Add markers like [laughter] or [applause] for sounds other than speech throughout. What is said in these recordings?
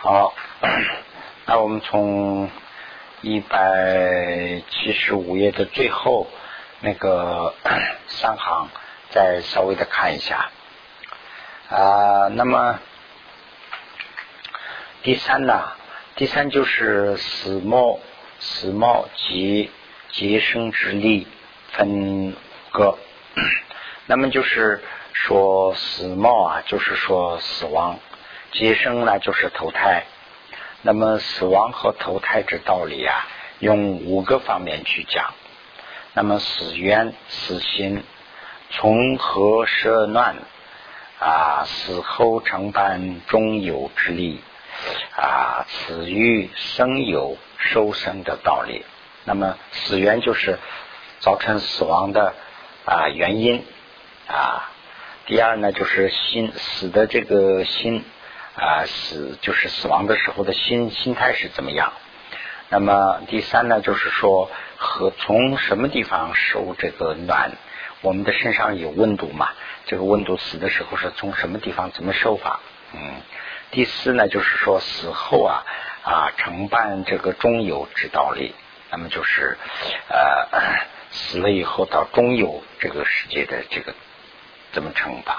好，[clears throat] 那我们从一百七十五页的最后那个 [clears throat] 三行再稍微的看一下啊。那么第三呢？第三就是死末死末及结生之力分个。[clears throat] 那么就是说死末啊，就是说死亡。接生呢，就是投胎。那么死亡和投胎之道理啊，用五个方面去讲。那么死缘、死心、从何舍乱啊，死后成办中有之力啊，死于生有收生的道理。那么死缘就是造成死亡的啊原因啊。第二呢，就是心死的这个心。啊，死就是死亡的时候的心心态是怎么样？那么第三呢，就是说和从什么地方受这个暖？我们的身上有温度嘛？这个温度死的时候是从什么地方怎么受法？嗯。第四呢，就是说死后啊啊承办这个中游之道理。那么就是呃死了以后到中游这个世界的这个怎么承办？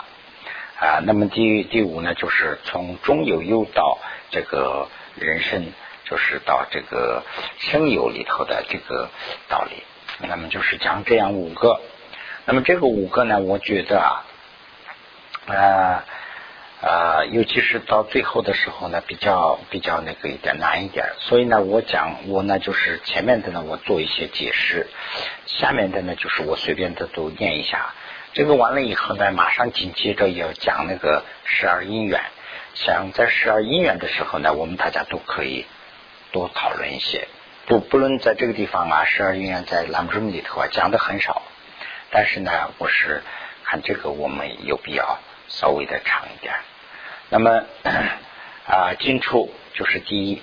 啊，那么第第五呢，就是从中有又到这个人生，就是到这个生有里头的这个道理。那么就是讲这样五个。那么这个五个呢，我觉得啊，啊啊，尤其是到最后的时候呢，比较比较那个一点难一点。所以呢，我讲我呢，就是前面的呢，我做一些解释，下面的呢，就是我随便的都念一下。这个完了以后呢，马上紧接着要讲那个十二因缘。想在十二因缘的时候呢，我们大家都可以多讨论一些。不不论在这个地方啊，十二因缘在栏目里头啊讲的很少，但是呢，我是看这个我们有必要稍微的长一点。那么啊，进出就是第一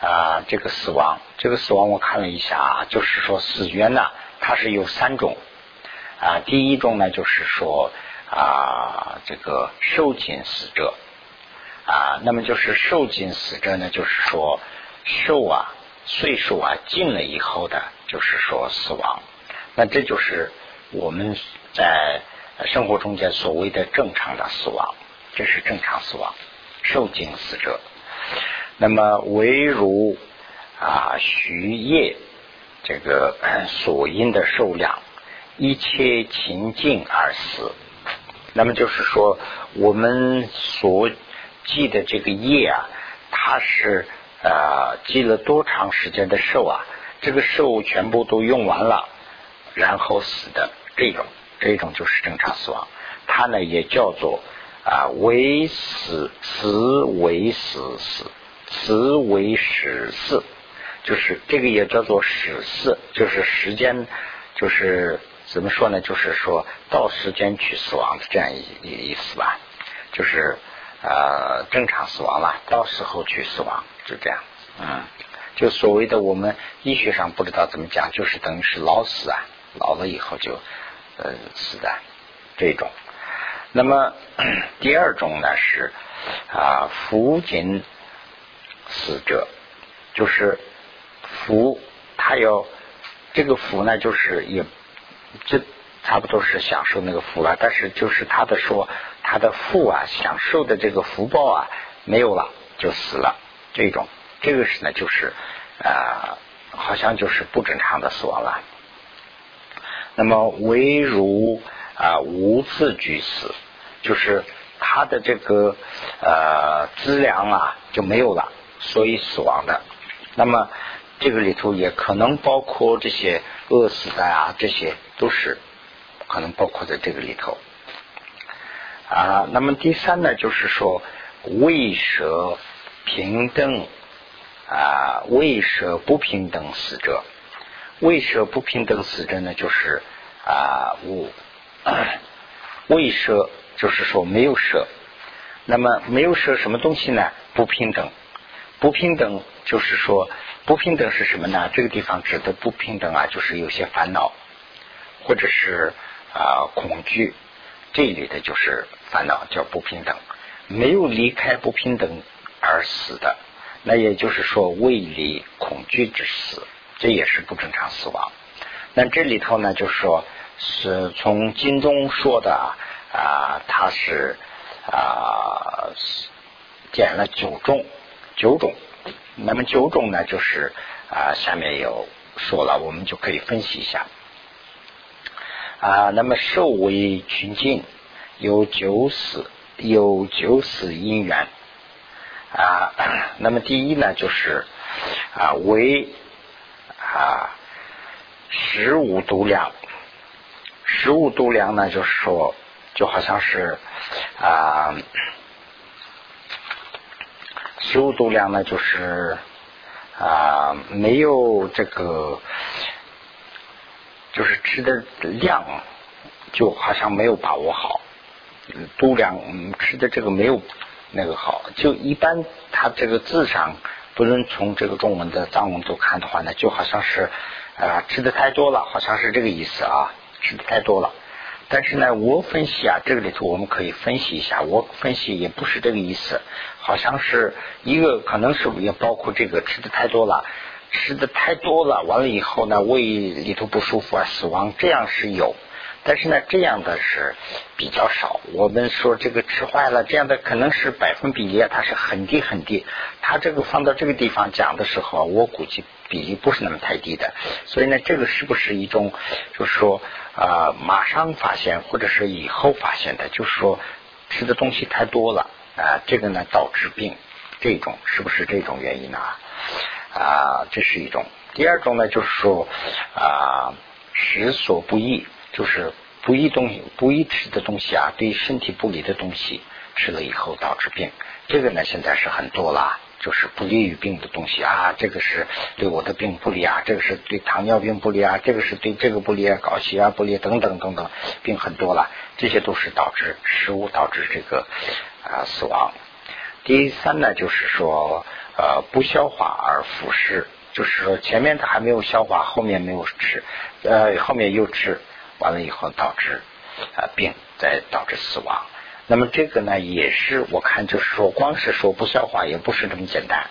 啊，这个死亡，这个死亡我看了一下啊，就是说死缘呢，它是有三种。啊，第一种呢，就是说啊，这个受尽死者啊，那么就是受尽死者呢，就是说寿啊，岁数啊尽了以后的，就是说死亡。那这就是我们在生活中间所谓的正常的死亡，这是正常死亡，受尽死者。那么唯如啊，徐业这个 [clears throat] 所因的数量。一切情境而死，那么就是说，我们所记的这个业啊，它是呃记了多长时间的寿啊？这个寿全部都用完了，然后死的这种，这种就是正常死亡。它呢也叫做啊为死死为死死死为死死，就是这个也叫做死死，就是时间就是。怎么说呢？就是说到时间去死亡的这样一意意思吧，就是呃正常死亡了，到时候去死亡，就这样，嗯，就所谓的我们医学上不知道怎么讲，就是等于是老死啊，老了以后就呃死的这种。那么第二种呢是啊福尽死者，就是福，他要这个福呢，就是也。这差不多是享受那个福了，但是就是他的说他的福啊，享受的这个福报啊没有了，就死了。这种这个是呢，就是啊，好像就是不正常的死亡了。那么唯如啊无自具死，就是他的这个呃资粮啊就没有了，所以死亡的。那么这个里头也可能包括这些饿死的啊，这些。都是可能包括在这个里头啊。那么第三呢，就是说为舍平等啊，为舍不平等死者，为舍不平等死者呢，就是啊无 [coughs] 为舍，就是说没有舍。那么没有舍什么东西呢？不平等，不平等就是说不平等是什么呢？这个地方指的不平等啊，就是有些烦恼。或者是啊恐惧，这一类的就是烦恼，叫不平等。没有离开不平等而死的，那也就是说畏离恐惧之死，这也是不正常死亡。那这里头呢，就是说是从经中说的啊，他是啊减了九重，九种。那么九种呢，就是啊下面有说了，我们就可以分析一下啊。那么受为群境，有九死，有九死因缘啊。[coughs] 那么第一呢，就是啊为啊十五度量，十五度量呢，就是说就好像是啊。修度量呢，就是啊，没有这个，就是吃的量，就好像没有把握好。度量吃的这个没有那个好，就一般它这个字上，不论从这个中文的藏文都看的话呢，就好像是啊吃的太多了，好像是这个意思啊，吃的太多了。但是呢，我分析啊，这个里头我们可以分析一下。我分析也不是这个意思，好像是一个可能是也包括这个吃的太多了，吃的太多了，完了以后呢，胃里头不舒服啊，死亡这样是有，但是呢，这样的是比较少。我们说这个吃坏了，这样的可能是百分比，它是很低很低。它这个放到这个地方讲的时候，我估计比例不是那么太低的。所以呢，这个是不是一种，就是说？啊，马上发现或者是以后发现的，就是说吃的东西太多了啊，这个呢导致病，这种是不是这种原因呢？啊，这是一种。第二种呢，就是说啊，食所不宜，就是不宜东西、不宜吃的东西啊，对身体不利的东西吃了以后导致病，这个呢现在是很多了。就是不利于病的东西啊，这个是对我的病不利啊，这个是对糖尿病不利啊，这个是对这个不利啊，高血压不利等等等等，病很多了，这些都是导致食物导致这个啊死亡。第三呢，就是说呃不消化而腐蚀，就是说前面它还没有消化，后面没有吃，呃后面又吃完了以后导致啊病，再导致死亡。那么这个呢，也是我看就是说，光是说不消化也不是这么简单。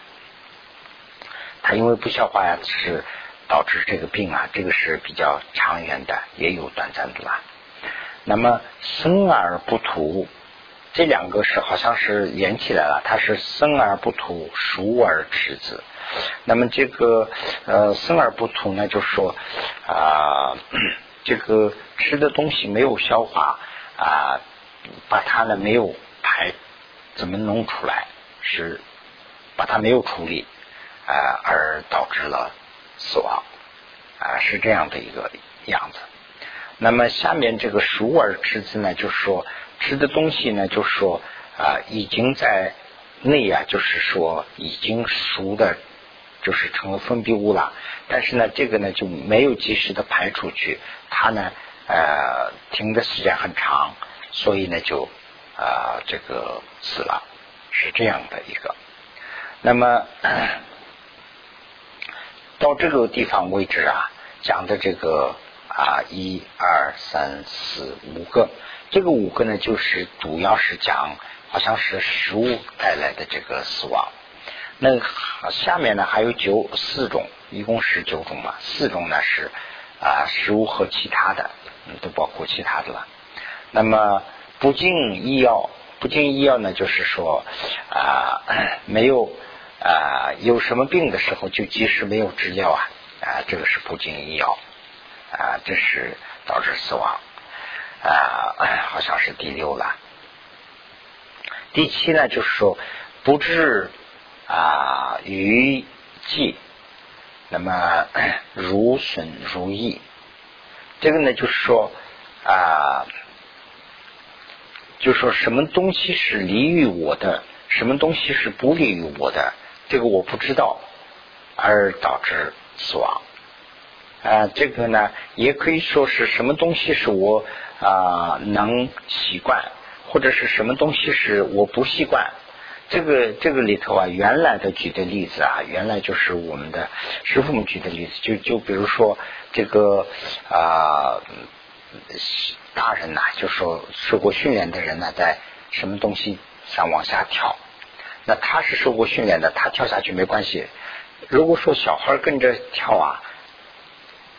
它因为不消化呀，是导致这个病啊，这个是比较长远的，也有短暂的吧。那么生而不吐，这两个是好像是连起来了，它是生而不吐，熟而吃之。那么这个呃生而不吐呢，就是说啊，这个吃的东西没有消化啊。把它呢没有排，怎么弄出来？是把它没有处理啊，而导致了死亡啊，是这样的一个样子。那么下面这个熟而知之呢，就是说吃的东西呢，就是说啊，已经在内啊，就是说已经熟的，就是成了分泌物了。但是呢，这个呢就没有及时的排出去，它呢呃停的时间很长。所以呢，就啊，这个死了，是这样的一个。那么到这个地方为止啊，讲的这个啊，一二三四五个，这个五个呢，就是主要是讲，好像是食物带来的这个死亡。那下面呢，还有九四种，一共是九种嘛，四种呢是啊，食物和其他的，都包括其他的了。那么不进医药，不进医药呢，就是说啊，[coughs] 没有啊，有什么病的时候就及时没有治疗啊，啊，这个是不进医药啊，这是导致死亡啊，[coughs] 好像是第六了。第七呢，就是说不治啊于剂，那么如损如益，这个呢，就是说啊。就说什么东西是利于我的，什么东西是不利于我的，这个我不知道，而导致死亡。啊，这个呢，也可以说是什么东西是我啊能习惯，或者是什么东西是我不习惯。这个这个里头啊，原来的举的例子啊，原来就是我们的师傅们举的例子，就就比如说这个啊。大人呐，就说受过训练的人呢，在什么东西上往下跳，那他是受过训练的，他跳下去没关系。如果说小孩跟着跳啊，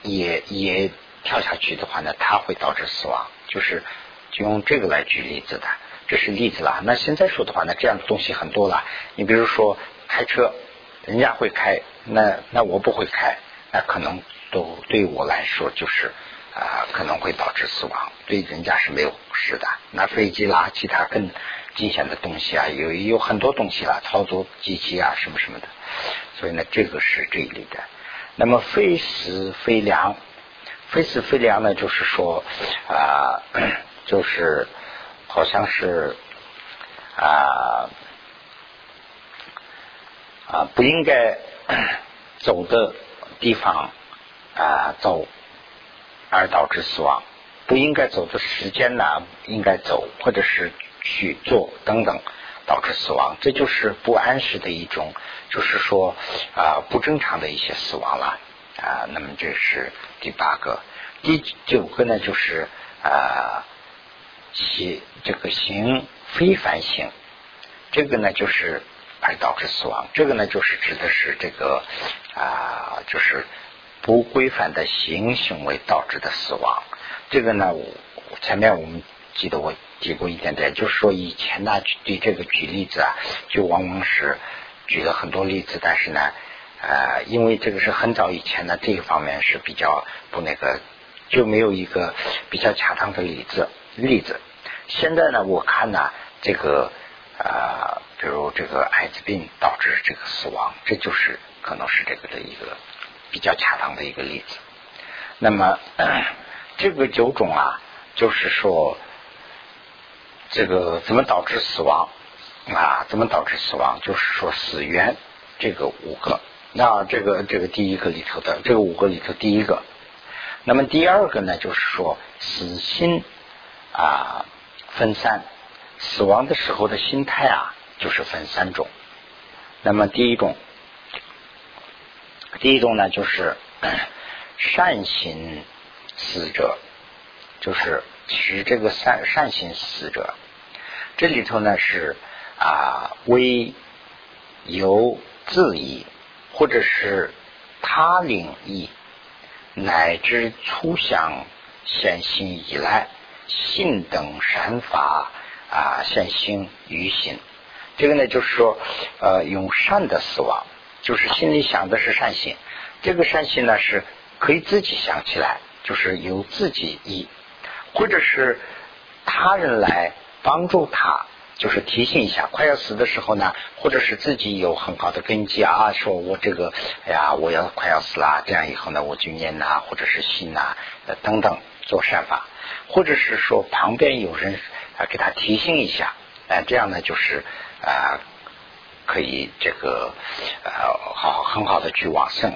也也跳下去的话呢，他会导致死亡。就是就用这个来举例子的，这是例子了。那现在说的话呢，这样的东西很多了。你比如说开车，人家会开，那那我不会开，那可能都对我来说就是啊，可能会导致死亡。对人家是没有事的。那飞机啦，其他更惊险的东西啊，有有很多东西啦，操作机器啊，什么什么的。所以呢，这个是这一类的。那么非死非凉，非死非凉呢，就是说啊，[clears throat] 就是好像是啊啊不应该走的地方啊走，而导致死亡；不应该走的时间呢，应该走，或者是去做等等。导致死亡，这就是不安时的一种，就是说啊不正常的一些死亡了啊。那么这是第八个，第九个呢就是啊其这个行非凡行，这个呢就是而导致死亡。这个呢就是指的是这个啊就是不规范的行行为导致的死亡。这个呢我前面我们记得我。提过一点点，就是说以前呢，对这个举例子啊，就往往是举了很多例子，但是呢，呃，因为这个是很早以前呢，这一方面是比较不那个，就没有一个比较恰当的例子例子。现在呢，我看呢，这个呃，比如这个艾滋病导致这个死亡，这就是可能是这个的一个比较恰当的一个例子。那么 [clears throat] 这个九种啊，就是说。这个怎么导致死亡啊？怎么导致死亡？就是说死源这个五个。那这个这个第一个里头的这个五个里头第一个，那么第二个呢？就是说死心啊分三，死亡的时候的心态啊，就是分三种。那么第一种，第一种呢，就是 [coughs] 善行死者，就是持这个善善行死者。这里头呢是啊，微由自意，或者是他领意，乃至初想现行以来，信等善法啊现行于心。这个呢就是说，呃，用善的死亡，就是心里想的是善心。这个善心呢是可以自己想起来，就是由自己意，或者是他人来。帮助他，就是提醒一下，快要死的时候呢，或者是自己有很好的根基啊，说我这个，哎呀，我要快要死了，这样以后呢，我就念呐，或者是信呐，等等做善法，或者是说旁边有人啊给他提醒一下，哎，这样呢就是啊可以这个呃好很好的去往生。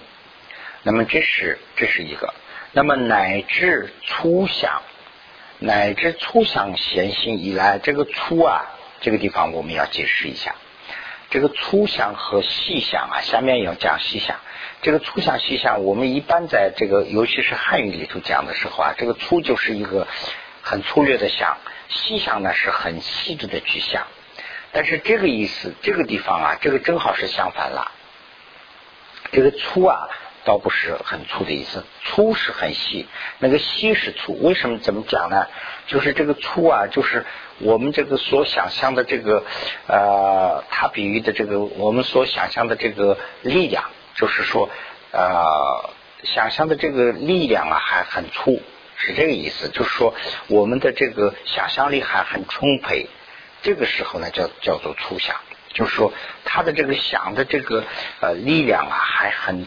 那么这是这是一个，那么乃至初想。乃至粗想闲心以来，这个粗啊，这个地方我们要解释一下。这个粗想和细想啊，下面要讲细想。这个粗想细想，我们一般在这个尤其是汉语里头讲的时候啊，这个粗就是一个很粗略的想，细想呢是很细致的去想。但是这个意思，这个地方啊，这个正好是相反了。这个粗啊。倒不是很粗的意思，粗是很细，那个细是粗。为什么怎么讲呢？就是这个粗啊，就是我们这个所想象的这个呃，他比喻的这个我们所想象的这个力量，就是说呃，想象的这个力量啊还很粗，是这个意思。就是说我们的这个想象力还很充沛，这个时候呢叫叫做粗想，就是说他的这个想的这个呃力量啊还很。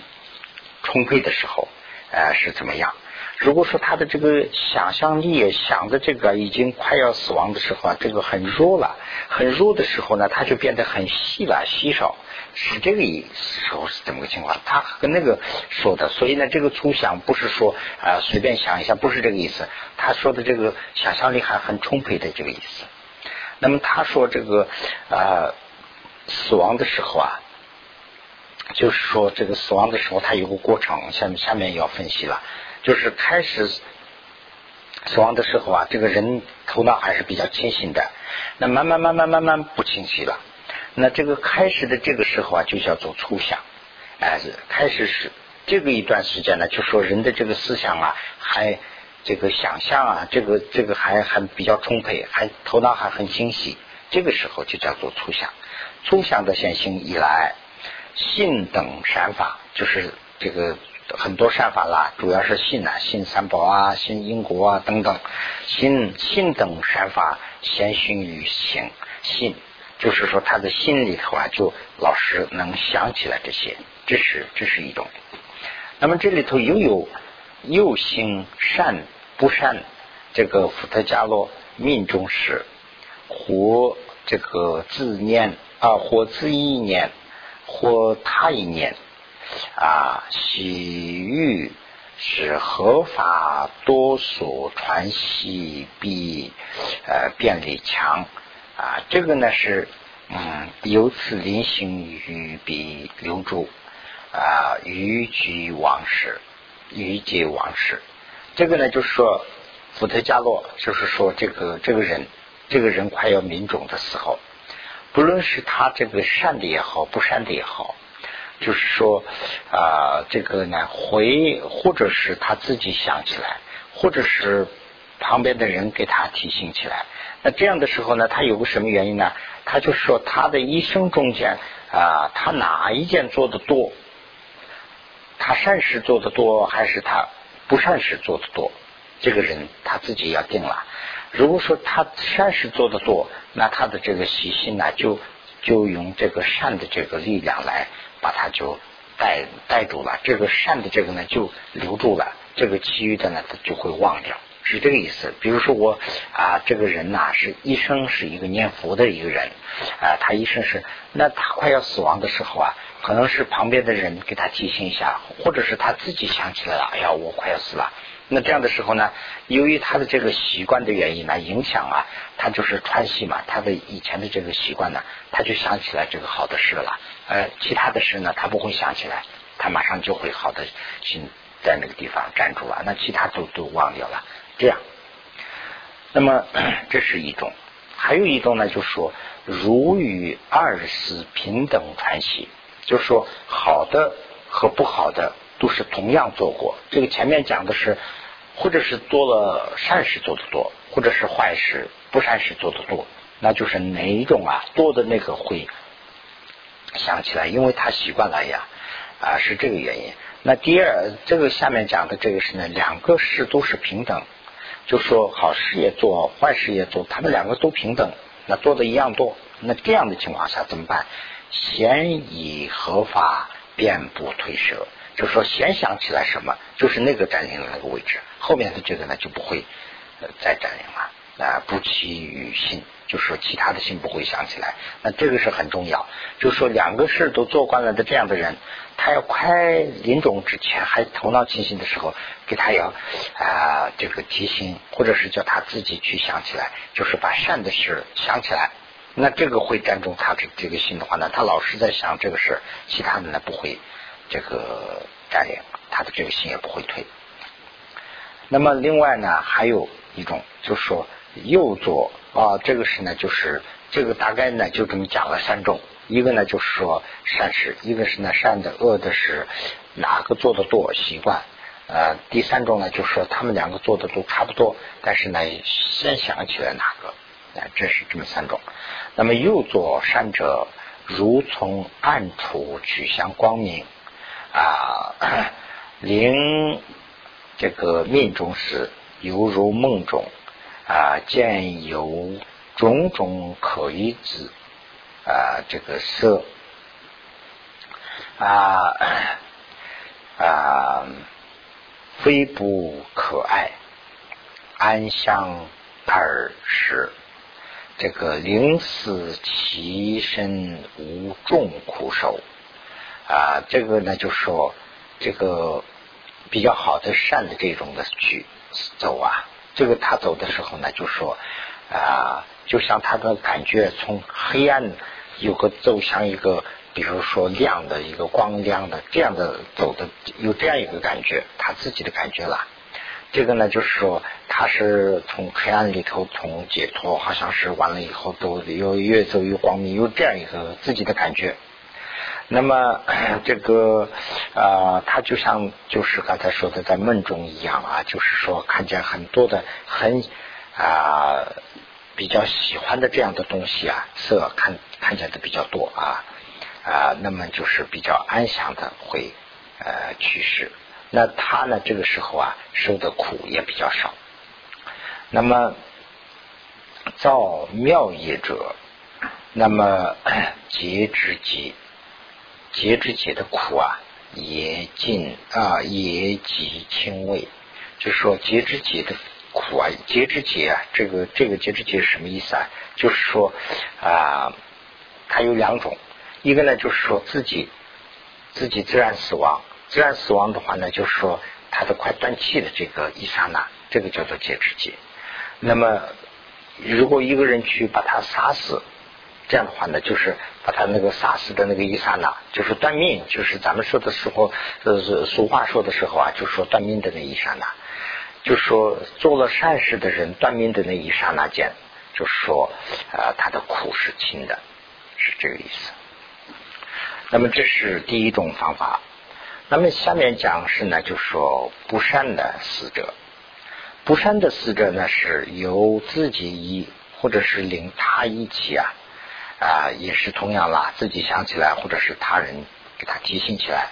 充沛的时候，呃，是怎么样？如果说他的这个想象力想的这个已经快要死亡的时候啊，这个很弱了，很弱的时候呢，他就变得很细了，稀少，是这个意时候是怎么个情况？他跟那个说的，所以呢，这个粗想不是说啊随便想一下，不是这个意思。他说的这个想象力还很充沛的这个意思。那么他说这个啊死亡的时候啊。就是说，这个死亡的时候，它有个过程，下面下面要分析了。就是开始死亡的时候啊，这个人头脑还是比较清醒的，那慢慢慢慢慢慢不清晰了。那这个开始的这个时候啊，就叫做初想，哎，开始是这个一段时间呢，就说人的这个思想啊，还这个想象啊，这个这个还还比较充沛，还头脑还很清晰，这个时候就叫做初想。初想的现行以来，信等善法，就是这个很多善法啦，主要是信啊，信三宝啊，信因果啊等等，信信等善法先行于行信。就是说，他的心里头啊，就老是能想起来这些，这是这是一种。那么这里头又有又行善不善，这个伏特加洛命中时，或这个自念啊，或自意念，或他一念啊，喜欲是合法多所传习比呃便利强。啊，这个呢是嗯，由此临行于彼留住啊，于居往事，于皆往事。这个呢就是说，伏特加洛就是说，这个这个人，这个人快要民众的时候，不论是他这个善的也好，不善的也好，就是说啊，这个呢回，或者是他自己想起来，或者是旁边的人给他提醒起来。那这样的时候呢，他有个什么原因呢？他就是说他的一生中间啊，他哪一件做的多？他善事做的多，还是他不善事做的多？这个人他自己要定了。如果说他善事做的多，那他的这个习性呢，就就用这个善的这个力量来把他就带带住了。这个善的这个呢，就留住了。这个其余的呢，他就会忘掉。是这个意思。比如说我啊，这个人呐，是一生是一个念佛的一个人啊，他一生是那他快要死亡的时候啊，可能是旁边的人给他提醒一下，或者是他自己想起来了，哎呀，我快要死了。那这样的时候呢，由于他的这个习惯的原因呢，影响啊，他就是串戏嘛，他的以前的这个习惯呢，他就想起来这个好的事了，呃，其他的事呢，他不会想起来，他马上就会好的心在那个地方站住了，那其他都都忘掉了。这样，那么 [clears throat] 这是一种，还有一种呢，就是说如与二四平等传习，就是说好的和不好的都是同样做过。这个前面讲的是，或者是做了善事做的多，或者是坏事不善事做的多，那就是哪一种啊多的那个会想起来，因为他习惯了呀，啊是这个原因。那第二，这个下面讲的这个是呢，两个事都是平等。就说好事也做，坏事也做，他们两个都平等，那做的一样多，那这样的情况下怎么办？先以合法，便不推舍。就是说先想起来什么，就是那个占领了那个位置，后面的这个呢就不会再占领了。啊，不其于心，就是说其他的心不会想起来。那这个是很重要。就是说两个事都做惯了的这样的人，他要快临终之前还头脑清醒的时候，给他要啊这个提醒，或者是叫他自己去想起来，就是把善的事想起来。那这个会占中他的这个心的话呢，他老是在想这个事，其他的呢不会这个占领，他的这个心也不会退。那么另外呢，还有一种就是说。右左啊，这个是呢，就是这个大概呢就这么讲了三种，一个呢就是说善事，一个是呢善的，恶的是哪个做的多习惯，呃，第三种呢就是说他们两个做的都差不多，但是呢先想起来哪个，啊，这是这么三种。那么右左善者，如从暗处取向光明啊，灵这个命中时，犹如梦中。啊，见有种种可疑之啊，这个色啊啊，非不可爱，安详而是这个临死其身无众苦受啊，这个呢就说这个比较好的善的这种的去走啊。这个他走的时候呢，就说啊，就像他的感觉从黑暗有个走向一个，比如说亮的一个光亮的这样的走的，有这样一个感觉，他自己的感觉了。这个呢，就是说他。是从黑暗里头从解脱，好像是完了以后都有越走越光明，有这样一个自己的感觉。那么 [clears throat] 这个啊，他就像就是刚才说的在梦中一样啊，就是说看见很多的很啊比较喜欢的这样的东西啊，色看看见的比较多啊啊，那么就是比较安详的会呃去世。那他呢，这个时候啊，受的苦也比较少。那么造妙业者，那么 [clears throat] 劫之劫，劫之劫的苦啊，也尽啊，也极轻微。就是说劫之劫的苦啊，劫之劫啊，这个这个劫之劫是什么意思啊？就是说啊，它有两种，一个呢就是说自己自己自然死亡。自然死亡的话呢，就是说他的快断气的这个一刹那，这个叫做劫之劫。那么，如果一个人去把他杀死，这样的话呢，就是把他那个杀死的那个一刹那，就是断命，就是咱们说的时候，呃，俗话说的时候啊，就说断命的那一刹那，就说做了善事的人断命的那一刹那间，就说啊，他的苦是轻的，是这个意思。那么这是第一种方法。那么下面讲是呢，就说不善的死者，不善的死者呢是由自己一或者是领他一起啊啊，也是同样啦，自己想起来，或者是他人给他提醒起来，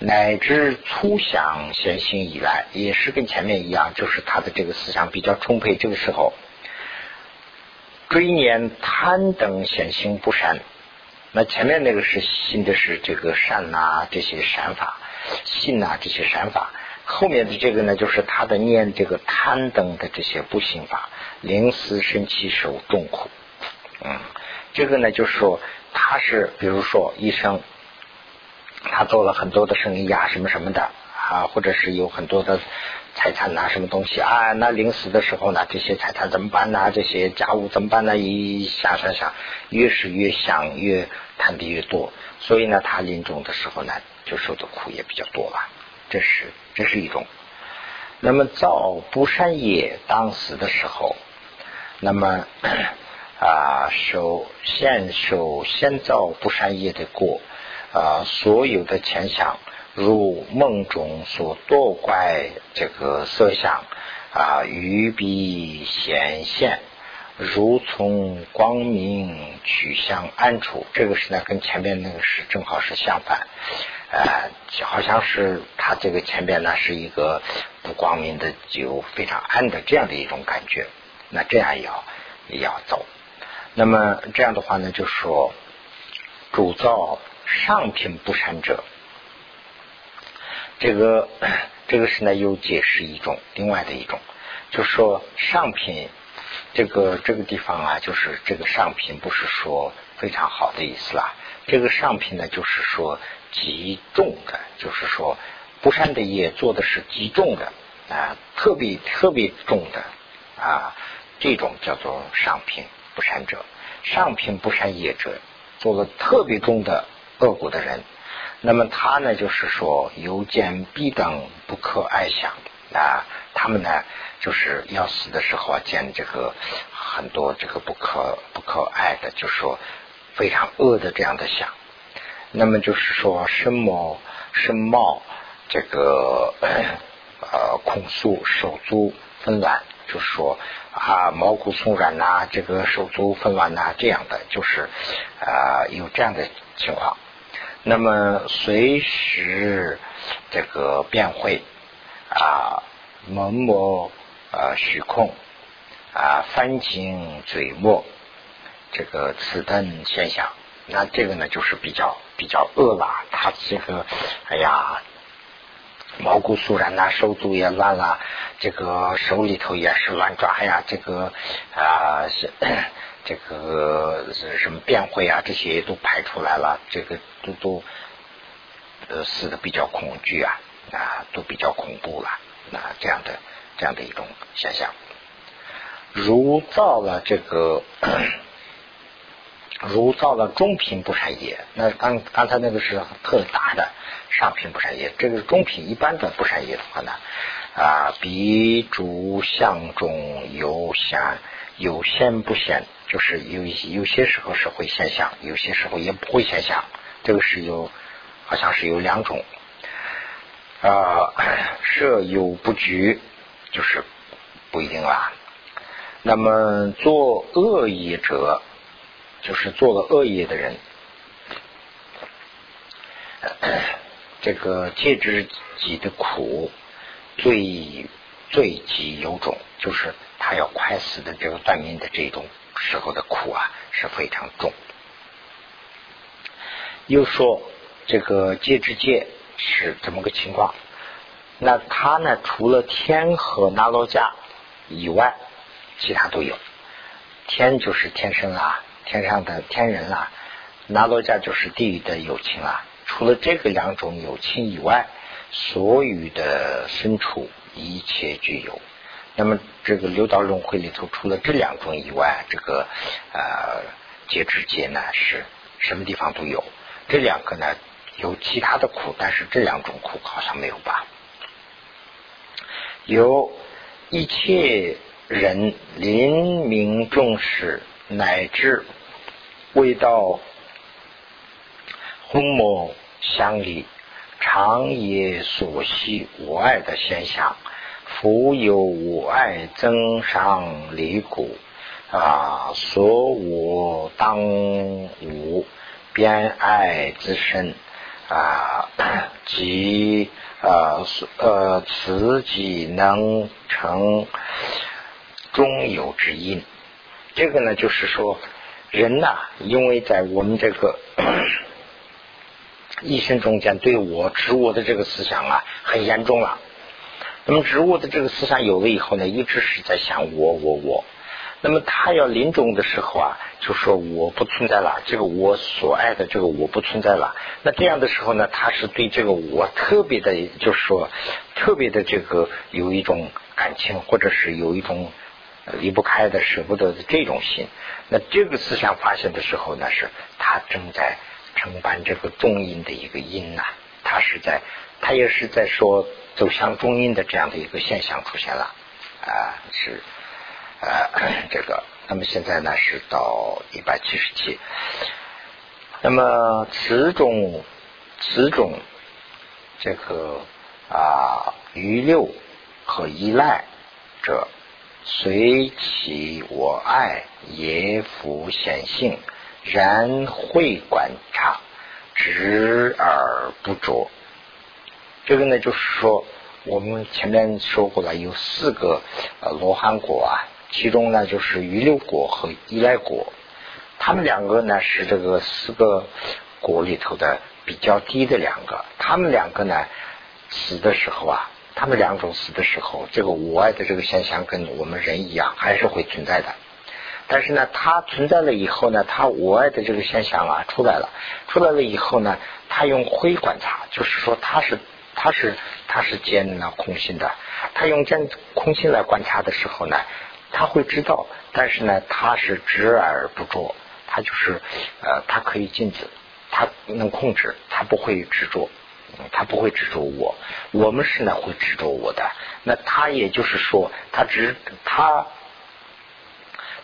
乃至初想先行以来，也是跟前面一样，就是他的这个思想比较充沛，这个时候追念贪等显行不善，那前面那个是信的是这个善呐，这些善法。信啊，这些善法，后面的这个呢，就是他的念这个贪等的这些不信法，临死生气受重苦。嗯，这个呢，就是说他是，比如说医生，他做了很多的生意啊，什么什么的啊，或者是有很多的财产呐，什么东西啊，那临死的时候呢，这些财产怎么办呢？这些家务怎么办呢？一想想想，越是越想越贪的越多，所以呢，他临终的时候呢。就受的苦也比较多了，这是这是一种。那么造不善业当死的时候，那么啊受先受先造不善业的过啊，所有的前想如梦中所多怪这个色相啊，于彼显现。如从光明取向暗处，这个是呢，跟前面那个是正好是相反，呃，好像是他这个前边呢是一个不光明的，就非常暗的这样的一种感觉，那这样也要也要走。那么这样的话呢，就说主造上品不善者，这个 [coughs] 这个是呢又解释一种另外的一种，就说上品。这个这个地方啊，就是这个上品，不是说非常好的意思啦。这个上品呢，就是说极重的，就是说不善的业做的是极重的啊，特别特别重的啊，这种叫做上品不善者。上品不善业者，做了特别重的恶果的人，那么他呢，就是说有见必等不可爱想啊，他们呢。就是要死的时候啊，见这个很多这个不可不可爱的，就说非常恶的这样的想。那么就是说身貌身貌这个呃恐肃手足纷乱，就是说啊毛骨悚然呐，这个手足纷乱呐这样的，就是啊有这样的情况。那么随时这个变会啊蒙某。啊，虚空啊，翻经嘴沫，这个此等现象，那这个呢，就是比较比较恶了。他这个，哎呀，毛骨悚然呐，手足也乱了，这个手里头也是乱抓呀，这个啊是，[clears throat] 这个什么变会啊，这些都排出来了，这个都都呃死的比较恐惧啊，啊，都比较恐怖了，那这样的。这样的一种现象，如造了这个，[coughs] 如造了中品不善业，那刚刚才那个是特大的上品不善业，这个中品一般的不善业的话呢，啊，比诸相中有显有现不显，就是有有些时候是会现象，有些时候也不会现象。这个是有，好像是有两种啊，设有不局，就是不一定啦。那么做恶业者，就是做了恶业的人。[coughs] 这个戒之己的苦，最最极有种，就是他要快死的这个断命的这种时候的苦啊，是非常重。又说这个戒之戒是这么个情况，那他呢，除了天和那罗迦以外，其他都有。天就是天生啦，天上的天人啦；那罗迦就是地狱的友情啦。除了这个两种有情以外，所有的牲畜一切具有。那么这个六道轮回里头，除了这两种以外，这个呃劫之劫呢，是什么地方都有。这两个呢有其他的苦，但是这两种苦好像没有吧？有一切人临命重视，乃至未到昏魔。相离，常也所系我爱的现象，复有我爱增上离苦啊，所我当无边爱之身啊，即呃呃此己能成中有之因。这个呢，就是说人呐，因为在我们这个。一生中间对我执我的这个思想啊很严重了。那么执我的这个思想有了以后呢，一直是在想我我我。那么他要临终的时候啊，就说我不存在了，这个我所爱的这个我不存在了。那这样的时候呢，他是对这个我特别的，就是说特别的这个有一种感情，或者是有一种离不开的、舍不得的这种心。那这个思想发现的时候呢，是他正在。承办这个中音的一个音呐，它是在，它也是在说走向中音的这样的一个现象出现了啊，是呃这个，那么现在呢是到一百七十七，那么此种此种这个啊余六和依赖者，随其我爱也复显性。然会观察，执而不着。这个呢，就是说，我们前面说过了，有四个呃罗汉果啊，其中呢就是余六果和依赖果，他们两个呢是这个四个果里头的比较低的两个。他们两个呢死的时候啊，他们两种死的时候，这个我爱的这个现象跟我们人一样，还是会存在的。但是呢，它存在了以后呢，它我爱的这个现象啊出来了，出来了以后呢，他用灰观察，就是说它是它是它是见了空心的，他用见空心来观察的时候呢，他会知道，但是呢，他是执而不着，他就是呃，他可以禁止，他能控制，他不会执着，他不会执着我，我们是呢会执着我的，那他也就是说，他只他。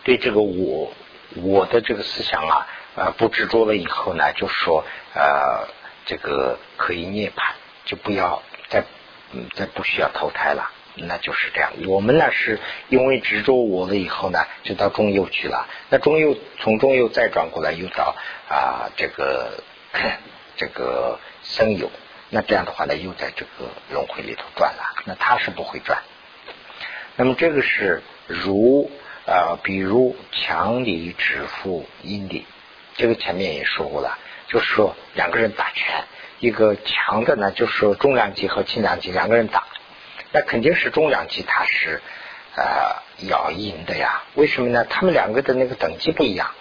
对这个我我的这个思想啊，呃，不执着了以后呢，就说呃，这个可以涅槃，就不要再嗯再不需要投胎了，那就是这样。我们呢是因为执着我了以后呢，就到中右去了。那中右从中右再转过来，又到啊这个 [clears throat] 这个生有。那这样的话呢，又在这个轮回里头转了。那他是不会转。那么这个是如。啊，比如强力指腹阴力，这个前面也说过了，就是说两个人打拳，一个强的呢，就是说重量级和轻量级两个人打，那肯定是重量级他是呃要赢的呀。为什么呢？他们两个的那个等级不一样。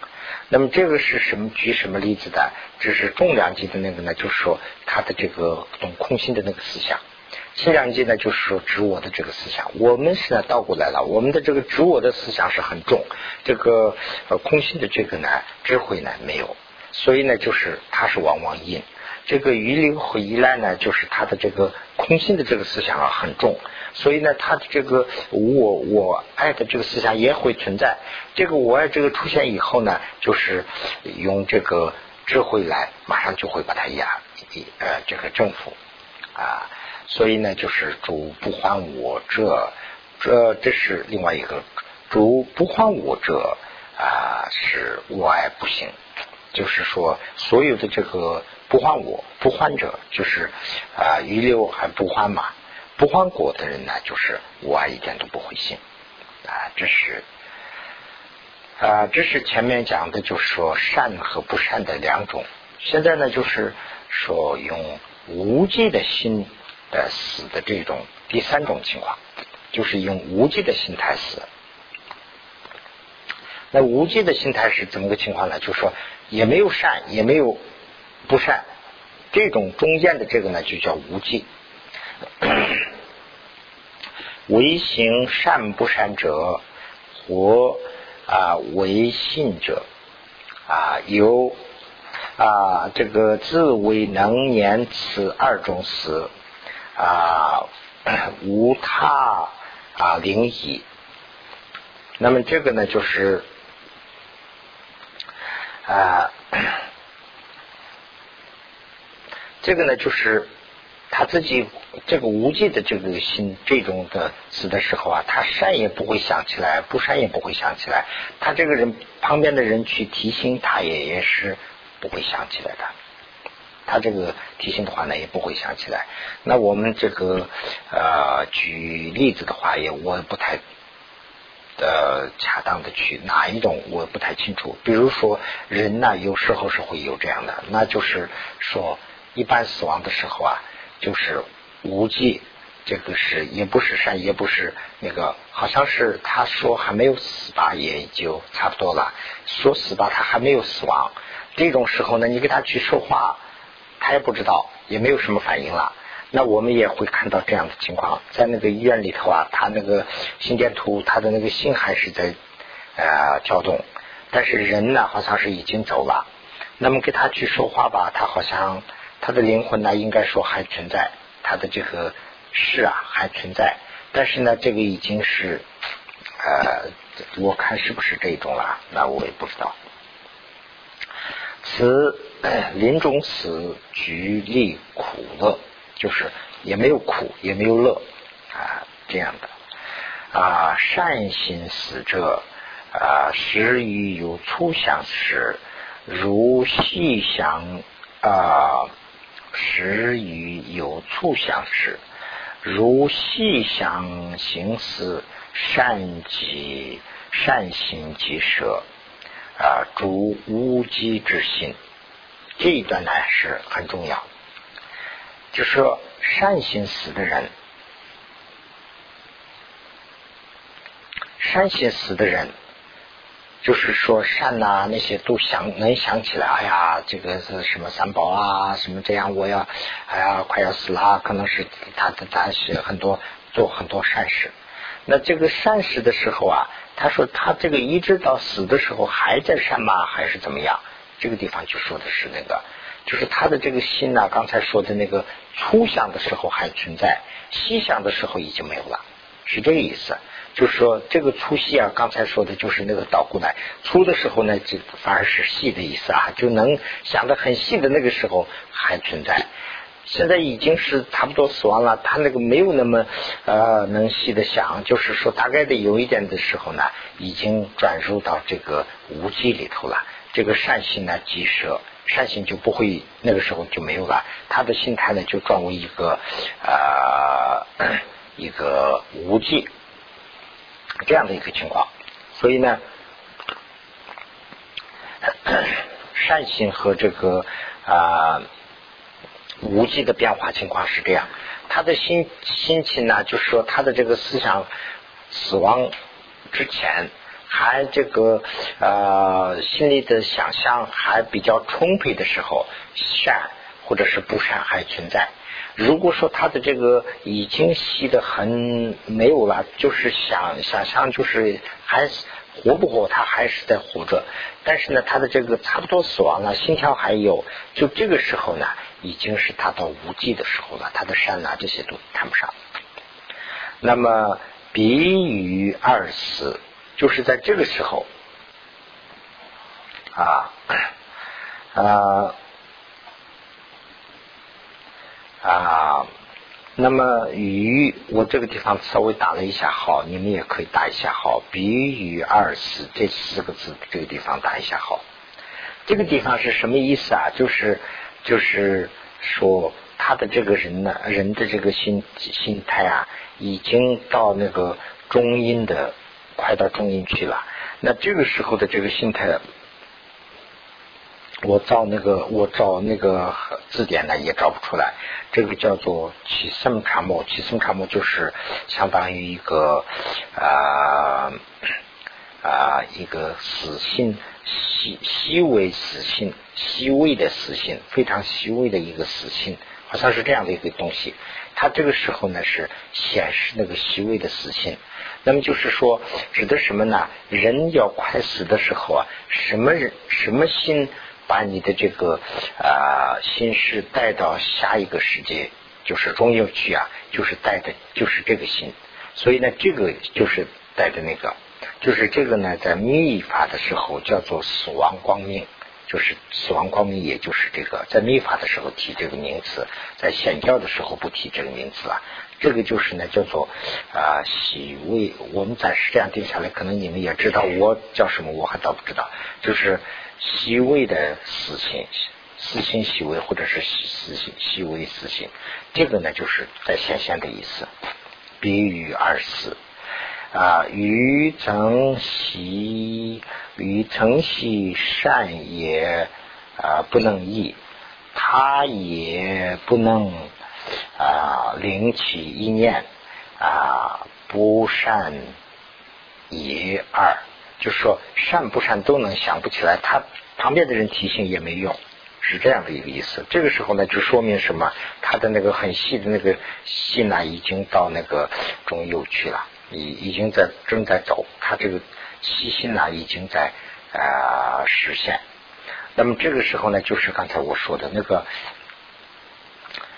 那么这个是什么？举什么例子的？这是重量级的那个呢，就是说他的这个懂空心的那个思想。轻量界呢，就是说执我的这个思想，我们现在倒过来了，我们的这个执我的思想是很重，这个呃空性的这个呢智慧呢没有，所以呢就是它是往往阴，这个余留和依赖呢，就是他的这个空心的这个思想啊很重，所以呢，他的这个我我爱的这个思想也会存在。这个我爱这个出现以后呢，就是用这个智慧来，马上就会把它压呃这个征服啊。所以呢，就是主不还我者，这这是另外一个主不还我者啊，是我爱不行。就是说，所有的这个不还我不还者，就是啊余留还不还嘛，不还果的人呢，就是我爱一点都不会信啊。这是啊，这是前面讲的，就是说善和不善的两种。现在呢，就是说用无忌的心呃死的这种第三种情况，就是用无忌的心态死。那无忌的心态是怎么个情况呢？就是说。也没有善，也没有不善，这种中间的这个呢，就叫无记。[coughs] 唯行善不善者，或啊唯信者啊有啊这个自为能言此二种死啊 [clears throat] 无他啊灵异。那么这个呢，就是。啊，这个呢，就是他自己这个无忌的这个心，这种的死的时候啊，他善也不会想起来，不善也不会想起来。他这个人旁边的人去提醒他，也也是不会想起来的。他这个提醒的话呢，也不会想起来。那我们这个呃举例子的话，也我不太。呃，恰当的去哪一种我不太清楚。比如说人呢，有时候是会有这样的，那就是说一般死亡的时候啊，就是无忌，这个是也不是善，也不是那个，好像是他说还没有死吧，也就差不多了。说死吧，他还没有死亡。这种时候呢，你给他去说话，他也不知道，也没有什么反应了。那我们也会看到这样的情况，在那个医院里头啊，他那个心电图，他的那个心还是在呃跳动，但是人呢好像是已经走了。那么给他去说话吧，他好像他的灵魂呢应该说还存在，他的这个事啊还存在，但是呢这个已经是呃我看是不是这种了，那我也不知道。此临终死，举例苦乐。就是也没有苦，也没有乐啊，这样的啊，善心死者啊，时于有粗相时，如细想啊，时于有粗相时，如细想行思善己善心即舍啊，诸无机之心，这一段呢是很重要。就说善心死的人，善心死的人，就是说善呐，那些都想能想起来。哎呀，这个是什么三宝啊，什么这样，我要，哎呀，快要死了，可能是他他他是很多做很多善事。那这个善事的时候啊，他说他这个一直到死的时候还在善吗？还是怎么样？这个地方就说的是那个。就是他的这个心呐，刚才说的那个粗想的时候还存在，细想的时候已经没有了，是这个意思。就是说这个粗细啊，刚才说的就是那个倒过来，粗的时候呢，就反而是细的意思啊，就能想的很细的那个时候还存在。现在已经是差不多死亡了，他那个没有那么呃能细的想，就是说大概的有一点的时候呢，已经转入到这个无记里头了。这个善心呢，即舍。善心就不会，那个时候就没有了。他的心态呢，就转为一个呃一个无忌这样的一个情况。所以呢，善心和这个啊无际的变化情况是这样。他的心心情呢，就是说他的这个思想死亡之前。还这个呃心里的想象还比较充沛的时候，善或者是不善还存在。如果说他的这个已经吸的很没有了，就是想想象就是还活不活，他还是在活着，但是呢，他的这个差不多死亡了，心跳还有，就这个时候呢，已经是他到无际的时候了，他的善啊这些都谈不上。那么比喻二死，就是在这个时候啊啊。啊，那么与我这个地方稍微打了一下号，你们也可以打一下号。比喻二死这四个字，这个地方打一下号。这个地方是什么意思啊？就是就是说，他的这个人呢，人的这个心心态啊，已经到那个中阴的，快到中阴去了。那这个时候的这个心态。我找那个，我找那个字典呢，也找不出来。这个叫做“起生查木”，起生查木就是相当于一个啊啊一个死性，细细微死性，虚微的死心，非常虚微的一个死心，好像是这样的一个东西。它这个时候呢，是显示那个虚微的死心。那么就是说，指的什么呢？人要快死的时候啊，什么人，什么心？把你的这个啊心事带到下一个世界，就是中有去啊，就是带的，就是这个心。所以呢，这个就是带的那个，就是这个呢，在密法的时候叫做死亡光明，就是死亡光明，也就是这个，在密法的时候提这个名词，在显教的时候不提这个名词啊。这个就是呢，叫做啊喜味。我们暂时这样定下来，可能你们也知道我叫什么，我还倒不知道，就是。细微的死心，死心细微，或者是死心细微死心，这个呢，就是在显现的意思。比喻而死啊，于曾习于曾习善也啊，不能易，他也不能啊，灵起一念啊，不善也二。就是说，善不善都能想不起来，他旁边的人提醒也没用，是这样的一个意思。这个时候呢，就说明什么？他的那个很细的那个心呢，已经到那个中右去了，已已经在正在走，他这个细心呢，已经在啊实现。那么这个时候呢，就是刚才我说的那个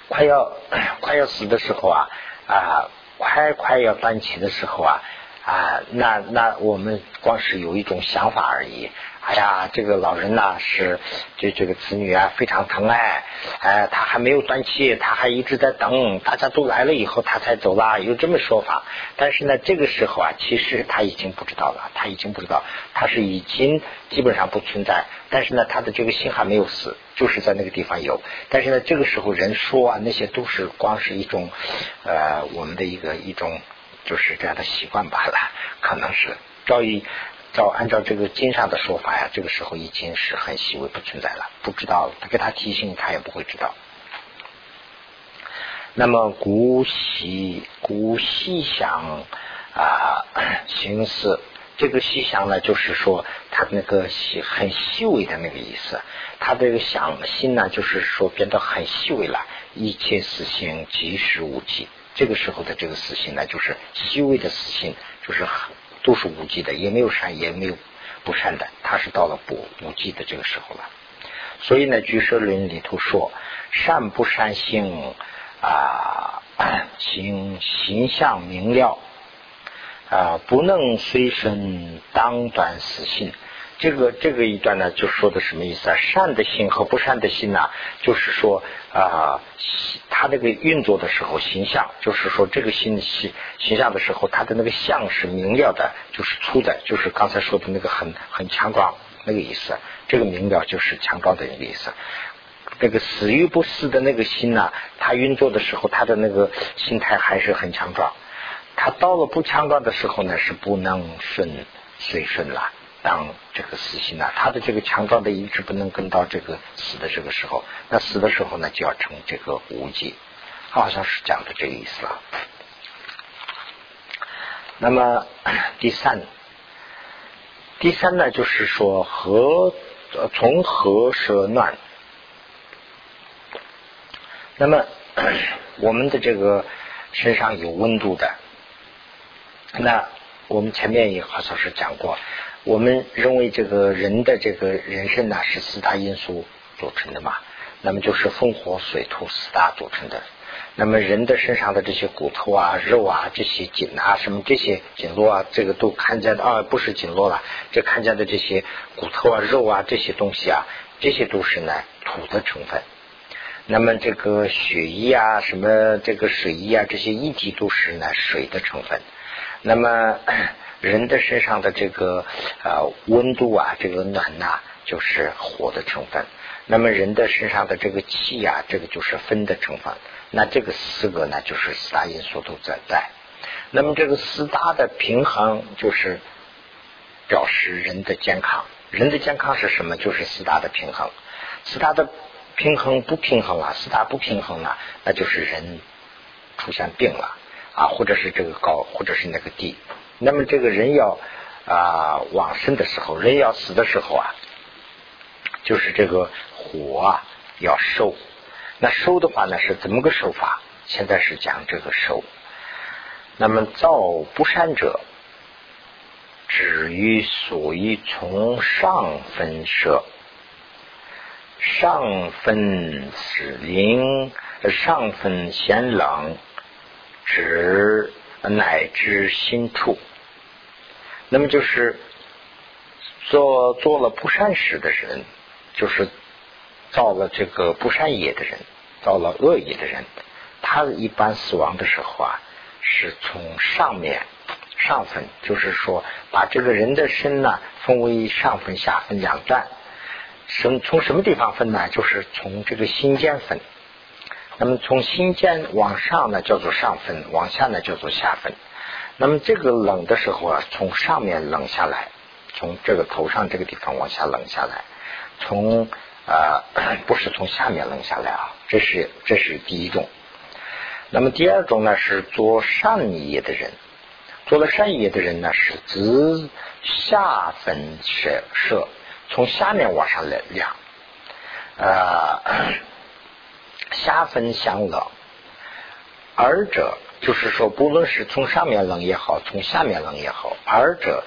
快要快要死的时候啊啊，快快要断气的时候啊。啊，那那我们光是有一种想法而已。哎呀，这个老人呐是这这个子女啊非常疼爱，哎，他还没有断气，他还一直在等，大家都来了以后他才走啦，有这么说法。但是呢，这个时候啊，其实他已经不知道了，他已经不知道，他是已经基本上不存在。但是呢，他的这个心还没有死，就是在那个地方有。但是呢，这个时候人说啊，那些都是光是一种呃我们的一个一种。就是这样的习惯罢了，可能是照一照按照这个经上的说法呀，这个时候已经是很细微不存在了，不知道了他给他提醒他也不会知道。那么古细古细想啊心思，这个细想呢，就是说他那个细很细微的那个意思，他这个想心呢，就是说变得很细微了，一切事情即时无迹。这个时候的这个死心呢，就是细微的死心，就是很都是无忌的，也没有善，也没有不善的，他是到了不无忌的这个时候了。所以呢，《居舍论》里头说，善不善行啊，行形象明了啊，不能随身当断死心。这个这个一段呢，就说的什么意思啊？善的心和不善的心呢，就是说啊，他这个运作的时候形象，就是说这个心形形象的时候，他的那个相是明了的，就是粗的，就是刚才说的那个很很强壮那个意思。这个明了就是强壮的一个意思。那个死与不死的那个心呢，他运作的时候，他的那个心态还是很强壮。他到了不强壮的时候呢，是不能顺随顺了。当这个死心呢，他的这个强壮的意志不能跟到这个死的这个时候，那死的时候呢就要成这个无忌，好像是讲的这个意思了。那么第三，第三呢就是说和从和舍乱那么我们的这个身上有温度的，那我们前面也好像是讲过，我们认为这个人的这个人身呢是四大因素组成的嘛，那么就是风火水土四大组成的。那么人的身上的这些骨头啊、肉啊、这些筋啊、什么这些经络啊，这个都看见的啊，不是经络了，这看见的这些骨头啊、肉啊这些东西啊，这些都是呢土的成分。那么这个血液啊、什么这个水液啊，这些一体都是呢水的成分。那么 [clears throat] 人的身上的这个呃温度啊，这个暖呐，就是火的成分。那么人的身上的这个气呀，这个就是风的成分。那这个四个呢，就是四大因素都在在。那么这个四大的平衡，就是表示人的健康。人的健康是什么？就是四大的平衡。四大的平衡不平衡了，四大不平衡了，那就是人出现病了啊，或者是这个高，或者是那个低。那么这个人要啊往生的时候，人要死的时候啊，就是这个火啊要收。那收的话呢，是怎么个收法？现在是讲这个收。那么造不善者，止于所以从上分舍，上分使灵，上分先冷，止乃至心处。那么就是做做了不善事的人，就是造了这个不善业的人。造了恶业的人，他一般死亡的时候啊，是从上面上分，就是说把这个人的身呢分为上分、下分两段。什从什么地方分呢？就是从这个心间分。那么从心间往上呢叫做上分，往下呢叫做下分。那么这个冷的时候啊，从上面冷下来，从这个头上这个地方往下冷下来，从。啊，[clears throat] 不是从下面冷下来啊，这是这是第一种。那么第二种呢，是做善业的人，做了善业的人呢，是自下分舍舍，从下面往上来量，啊，下分相冷，二者就是说，不论是从上面冷也好，从下面冷也好，二者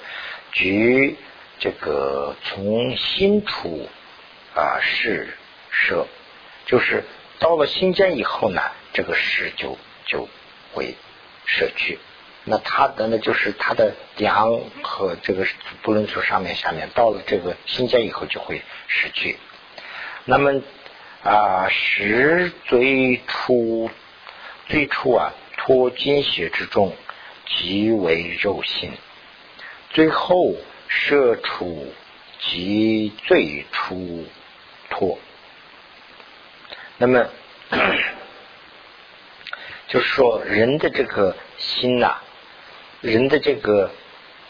局这个从心处。啊，是舍，就是到了心间以后呢，这个事就就会舍去。那他的呢，就是他的阳和这个不论从上面下面，到了这个心间以后就会失去。那么啊，实最初最初啊，脱精血之中，即为肉心，最后射出即最初。脱，那么 [clears throat] 就是说，人的这个心呐，人的这个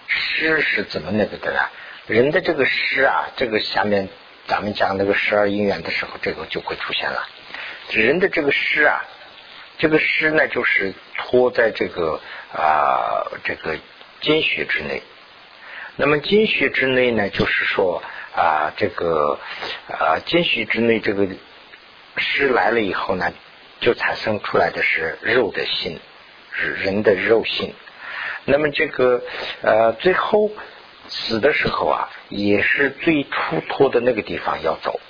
诗是怎么那个的呢？人的这个诗啊，这个下面咱们讲那个十二因缘的时候，这个就会出现了。人的这个诗啊，这个诗呢，就是托在这个啊这个经血之内。那么经血之内呢，就是说。啊，这个啊，间隙之内，这个湿来了以后呢，就产生出来的是肉的心，是人的肉性。那么这个呃，最后死的时候啊，也是最出脱的那个地方要走，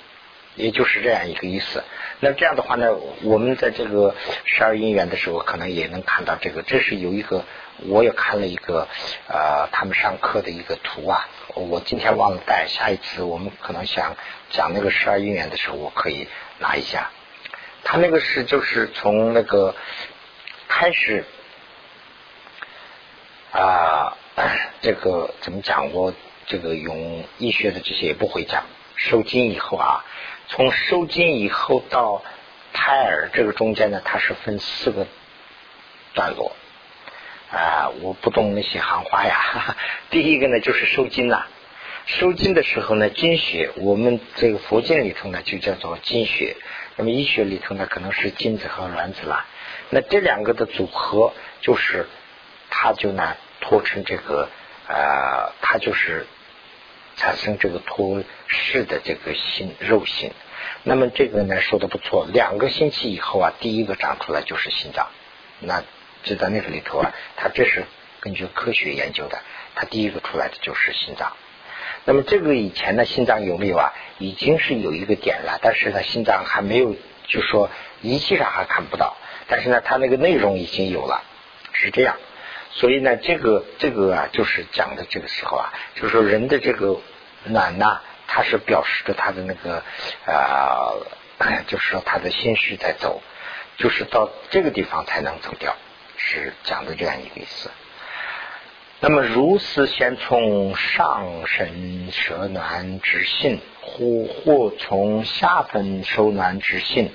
也就是这样一个意思。那这样的话呢，我们在这个十二因缘的时候，可能也能看到这个，这是有一个。我也看了一个呃，他们上课的一个图啊，我今天忘了带，下一次我们可能想讲那个十二因缘的时候，我可以拿一下。他那个是就是从那个开始啊，这个怎么讲？我这个用医学的这些也不会讲。受精以后啊，从受精以后到胎儿这个中间呢，它是分四个段落。啊，我不懂那些行话呀。[laughs] 第一个呢，就是收精了。收精的时候呢，精血，我们这个佛经里头呢，就叫做精血。那么医学里头呢，可能是精子和卵子了。那这两个的组合，就是它就呢脱成这个呃，它就是产生这个脱世的这个心肉性。那么这个呢说的不错，两个星期以后啊，第一个长出来就是心脏。那就在那个里头啊，他这是根据科学研究的，他第一个出来的就是心脏。那么这个以前呢，心脏有没有啊？已经是有一个点了，但是呢，心脏还没有，就说仪器上还看不到，但是呢，它那个内容已经有了，是这样。所以呢，这个这个啊，就是讲的这个时候啊，就是说人的这个暖呐，它是表示着他的那个啊，[coughs] 就是说他的心绪在走，就是到这个地方才能走掉，是讲的这样一个意思。那么如此先从上身舍暖之性，或或从下分收暖之性，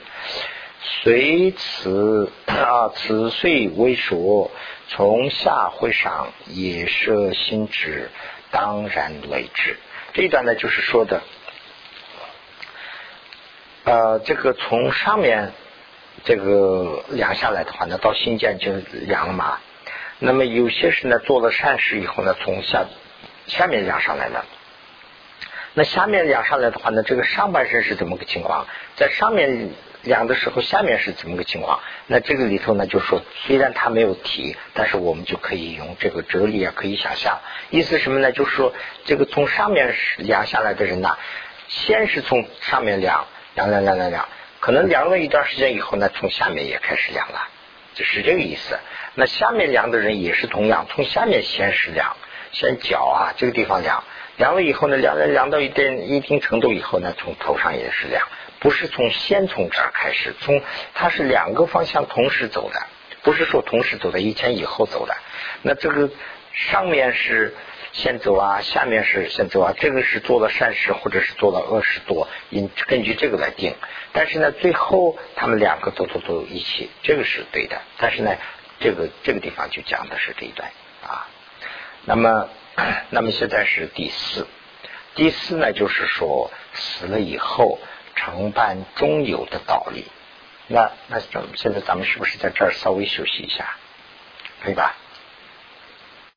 随此啊此虽为说，从下会上也设心止，当然为之。这一段呢，就是说的，呃，这个从上面这个量下来的话呢，到心间就量了嘛。那么有些是呢，做了善事以后呢，从下下面量上来了。那下面量上来的话呢，这个上半身是怎么个情况？在上面量的时候，下面是怎么个情况？那这个里头呢，就说虽然它没有提，但是我们就可以用这个哲理啊，可以想象。意思什么呢？就是说，这个从上面量下来的人呢，先是从上面量量量量量量，可能量了一段时间以后呢，从下面也开始量了。就是这个意思。那下面量的人也是同样，从下面先是量，先脚啊这个地方量，量了以后呢，量量量到一定一定程度以后呢，从头上也是量，不是从先从这儿开始，从它是两个方向同时走的，不是说同时走的，以前以后走的。那这个上面是。先走啊，下面是先走啊，这个是做了善事或者是做了恶事多，因根据这个来定。但是呢，最后他们两个走走走一起，这个是对的。但是呢，这个这个地方就讲的是这一段啊。那么，那么现在是第四，第四呢就是说死了以后常伴中有的道理。那那咱们现在咱们是不是在这儿稍微休息一下？可以吧？